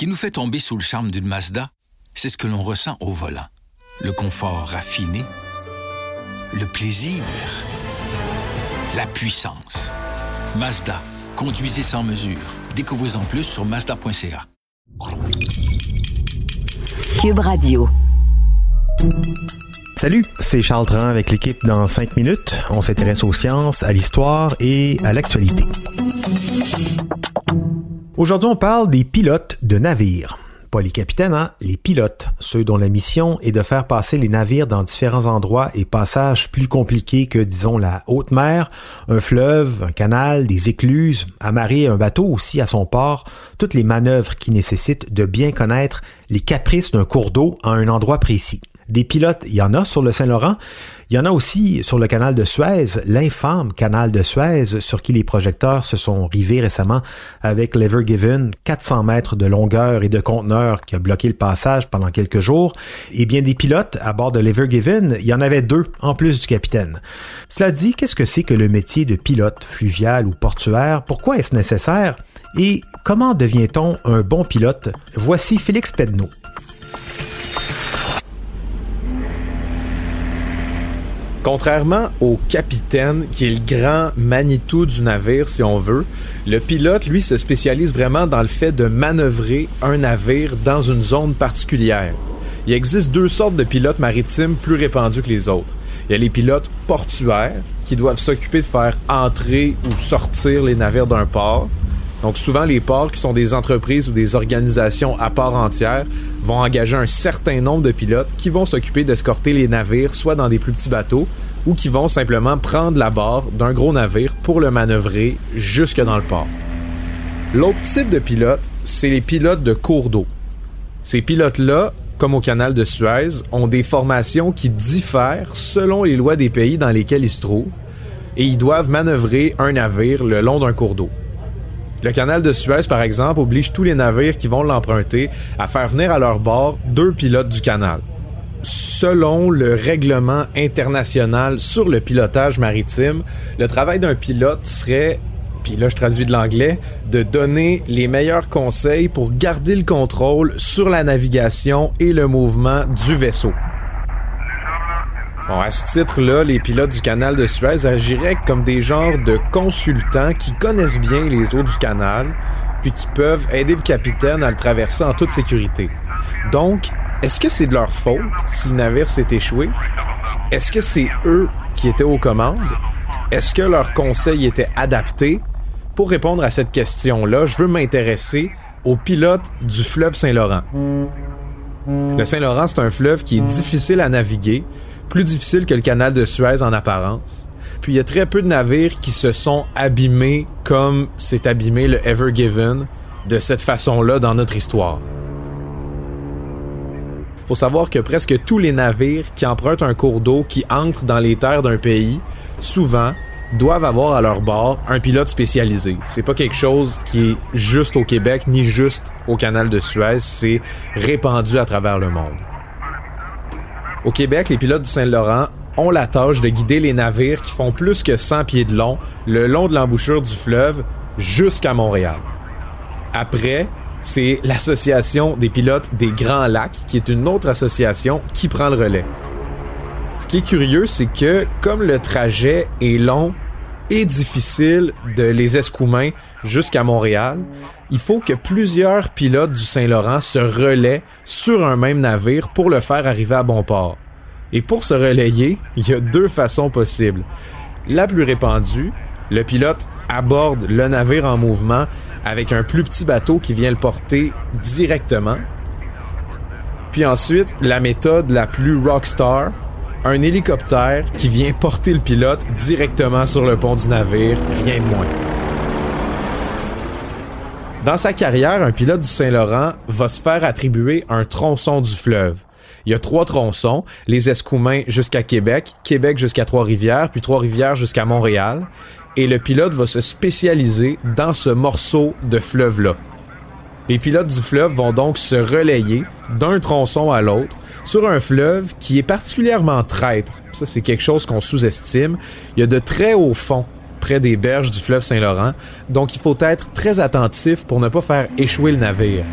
qui nous fait tomber sous le charme d'une Mazda, c'est ce que l'on ressent au volant. Le confort raffiné, le plaisir, la puissance. Mazda, conduisez sans mesure. Découvrez en plus sur mazda.ca. Cube Radio. Salut, c'est Charles Tran avec l'équipe dans 5 minutes. On s'intéresse aux sciences, à l'histoire et à l'actualité. Aujourd'hui, on parle des pilotes de navires. Pas les capitaines, hein? les pilotes, ceux dont la mission est de faire passer les navires dans différents endroits et passages plus compliqués que, disons, la haute mer, un fleuve, un canal, des écluses, amarrer un bateau aussi à son port, toutes les manœuvres qui nécessitent de bien connaître les caprices d'un cours d'eau à un endroit précis. Des pilotes, il y en a sur le Saint-Laurent. Il y en a aussi sur le canal de Suez, l'infâme canal de Suez, sur qui les projecteurs se sont rivés récemment avec l'Ever Given, 400 mètres de longueur et de conteneur qui a bloqué le passage pendant quelques jours. Et bien des pilotes à bord de l'Ever Given, il y en avait deux en plus du capitaine. Cela dit, qu'est-ce que c'est que le métier de pilote fluvial ou portuaire? Pourquoi est-ce nécessaire? Et comment devient-on un bon pilote? Voici Félix Pedneau. Contrairement au capitaine, qui est le grand Manitou du navire, si on veut, le pilote, lui, se spécialise vraiment dans le fait de manœuvrer un navire dans une zone particulière. Il existe deux sortes de pilotes maritimes plus répandus que les autres. Il y a les pilotes portuaires, qui doivent s'occuper de faire entrer ou sortir les navires d'un port. Donc souvent, les ports, qui sont des entreprises ou des organisations à part entière, vont engager un certain nombre de pilotes qui vont s'occuper d'escorter les navires, soit dans des plus petits bateaux, ou qui vont simplement prendre la barre d'un gros navire pour le manœuvrer jusque dans le port. L'autre type de pilote, c'est les pilotes de cours d'eau. Ces pilotes-là, comme au canal de Suez, ont des formations qui diffèrent selon les lois des pays dans lesquels ils se trouvent, et ils doivent manœuvrer un navire le long d'un cours d'eau. Le canal de Suez, par exemple, oblige tous les navires qui vont l'emprunter à faire venir à leur bord deux pilotes du canal. Selon le règlement international sur le pilotage maritime, le travail d'un pilote serait, puis là je traduis de l'anglais, de donner les meilleurs conseils pour garder le contrôle sur la navigation et le mouvement du vaisseau. Bon, à ce titre-là, les pilotes du canal de Suez agiraient comme des genres de consultants qui connaissent bien les eaux du canal, puis qui peuvent aider le capitaine à le traverser en toute sécurité. Donc, est-ce que c'est de leur faute si le navire s'est échoué? Est-ce que c'est eux qui étaient aux commandes? Est-ce que leurs conseils étaient adaptés? Pour répondre à cette question-là, je veux m'intéresser aux pilotes du fleuve Saint-Laurent. Le Saint-Laurent, c'est un fleuve qui est difficile à naviguer, plus difficile que le canal de Suez en apparence. Puis il y a très peu de navires qui se sont abîmés comme s'est abîmé le Ever Given de cette façon-là dans notre histoire. Faut savoir que presque tous les navires qui empruntent un cours d'eau qui entre dans les terres d'un pays, souvent doivent avoir à leur bord un pilote spécialisé. C'est pas quelque chose qui est juste au Québec ni juste au canal de Suez, c'est répandu à travers le monde. Au Québec, les pilotes du Saint-Laurent ont la tâche de guider les navires qui font plus que 100 pieds de long le long de l'embouchure du fleuve jusqu'à Montréal. Après, c'est l'Association des pilotes des Grands Lacs, qui est une autre association qui prend le relais. Ce qui est curieux, c'est que comme le trajet est long et difficile de les Escoumins jusqu'à Montréal, il faut que plusieurs pilotes du Saint-Laurent se relaient sur un même navire pour le faire arriver à bon port. Et pour se relayer, il y a deux façons possibles. La plus répandue, le pilote aborde le navire en mouvement avec un plus petit bateau qui vient le porter directement. Puis ensuite, la méthode la plus rockstar, un hélicoptère qui vient porter le pilote directement sur le pont du navire, rien de moins. Dans sa carrière, un pilote du Saint-Laurent va se faire attribuer un tronçon du fleuve. Il y a trois tronçons, les Escoumins jusqu'à Québec, Québec jusqu'à Trois-Rivières, puis Trois-Rivières jusqu'à Montréal, et le pilote va se spécialiser dans ce morceau de fleuve-là. Les pilotes du fleuve vont donc se relayer d'un tronçon à l'autre sur un fleuve qui est particulièrement traître. Ça, c'est quelque chose qu'on sous-estime. Il y a de très hauts fonds près des berges du fleuve Saint-Laurent, donc il faut être très attentif pour ne pas faire échouer le navire.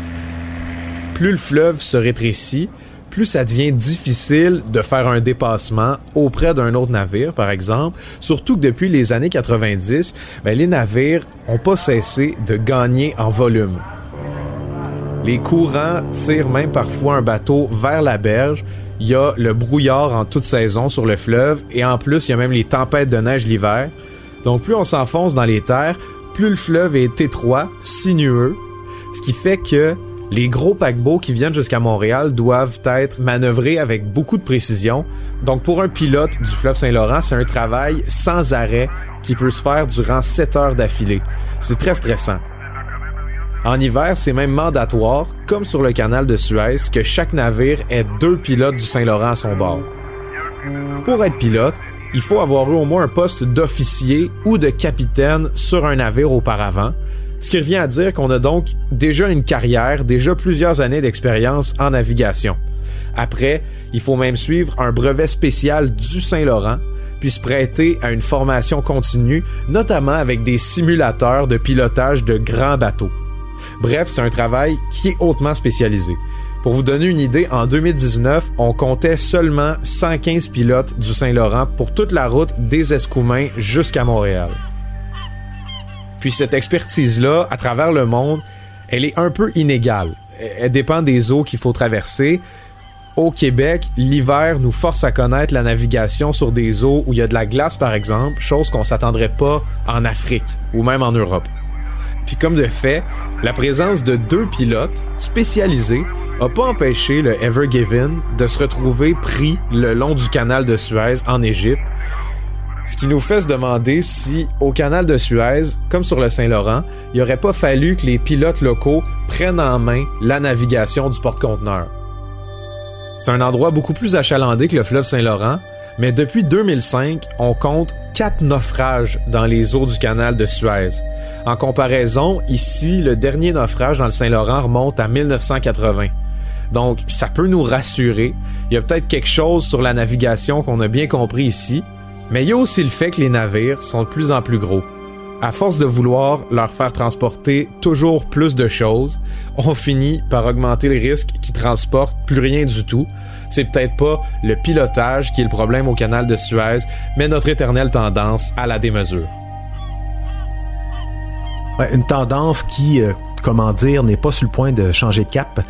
plus le fleuve se rétrécit, plus ça devient difficile de faire un dépassement auprès d'un autre navire, par exemple. Surtout que depuis les années 90, ben, les navires n'ont pas cessé de gagner en volume. Les courants tirent même parfois un bateau vers la berge. Il y a le brouillard en toute saison sur le fleuve et en plus, il y a même les tempêtes de neige l'hiver. Donc plus on s'enfonce dans les terres, plus le fleuve est étroit, sinueux, ce qui fait que les gros paquebots qui viennent jusqu'à Montréal doivent être manœuvrés avec beaucoup de précision. Donc pour un pilote du fleuve Saint-Laurent, c'est un travail sans arrêt qui peut se faire durant 7 heures d'affilée. C'est très stressant. En hiver, c'est même mandatoire, comme sur le canal de Suez, que chaque navire ait deux pilotes du Saint-Laurent à son bord. Pour être pilote, il faut avoir eu au moins un poste d'officier ou de capitaine sur un navire auparavant, ce qui revient à dire qu'on a donc déjà une carrière, déjà plusieurs années d'expérience en navigation. Après, il faut même suivre un brevet spécial du Saint-Laurent, puis se prêter à une formation continue, notamment avec des simulateurs de pilotage de grands bateaux. Bref, c'est un travail qui est hautement spécialisé. Pour vous donner une idée, en 2019, on comptait seulement 115 pilotes du Saint-Laurent pour toute la route des Escoumins jusqu'à Montréal. Puis cette expertise-là, à travers le monde, elle est un peu inégale. Elle dépend des eaux qu'il faut traverser. Au Québec, l'hiver nous force à connaître la navigation sur des eaux où il y a de la glace, par exemple, chose qu'on s'attendrait pas en Afrique ou même en Europe. Puis comme de fait, la présence de deux pilotes spécialisés a pas empêché le Ever Given de se retrouver pris le long du canal de Suez en Égypte, ce qui nous fait se demander si, au canal de Suez, comme sur le Saint-Laurent, il aurait pas fallu que les pilotes locaux prennent en main la navigation du porte-conteneur. C'est un endroit beaucoup plus achalandé que le fleuve Saint-Laurent, mais depuis 2005, on compte quatre naufrages dans les eaux du canal de Suez. En comparaison, ici, le dernier naufrage dans le Saint-Laurent remonte à 1980. Donc, ça peut nous rassurer. Il y a peut-être quelque chose sur la navigation qu'on a bien compris ici, mais il y a aussi le fait que les navires sont de plus en plus gros. À force de vouloir leur faire transporter toujours plus de choses, on finit par augmenter les risques qui transportent plus rien du tout. C'est peut-être pas le pilotage qui est le problème au canal de Suez, mais notre éternelle tendance à la démesure. une tendance qui euh, comment dire, n'est pas sur le point de changer de cap.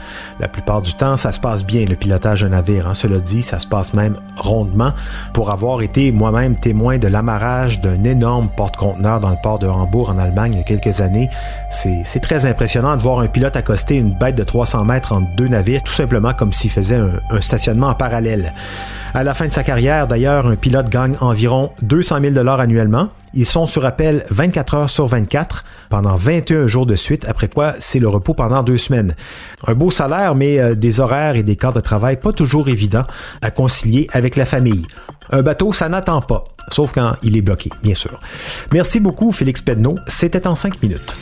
La plupart du temps, ça se passe bien, le pilotage d'un navire. Hein. Cela dit, ça se passe même rondement. Pour avoir été moi-même témoin de l'amarrage d'un énorme porte-conteneur dans le port de Hambourg en Allemagne il y a quelques années, c'est très impressionnant de voir un pilote accoster une bête de 300 mètres entre deux navires, tout simplement comme s'il faisait un, un stationnement en parallèle. À la fin de sa carrière, d'ailleurs, un pilote gagne environ 200 000 dollars annuellement. Ils sont sur appel 24 heures sur 24 pendant 21 jours de suite, après quoi c'est le repos pendant deux semaines. Un beau salaire, mais euh, des horaires et des cadres de travail pas toujours évidents à concilier avec la famille. Un bateau, ça n'attend pas, sauf quand il est bloqué, bien sûr. Merci beaucoup, Félix Pedneau. C'était en cinq minutes.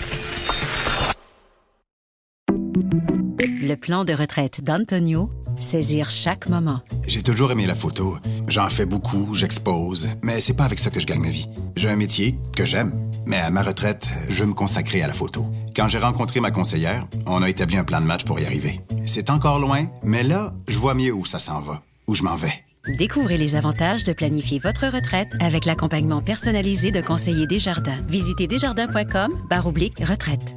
Le plan de retraite d'Antonio Saisir chaque moment. J'ai toujours aimé la photo. J'en fais beaucoup, j'expose, mais c'est pas avec ça que je gagne ma vie. J'ai un métier que j'aime, mais à ma retraite, je veux me consacrer à la photo. Quand j'ai rencontré ma conseillère, on a établi un plan de match pour y arriver. C'est encore loin, mais là, je vois mieux où ça s'en va, où je m'en vais. Découvrez les avantages de planifier votre retraite avec l'accompagnement personnalisé de conseillers Desjardins. Visitez desjardins.com barre retraite.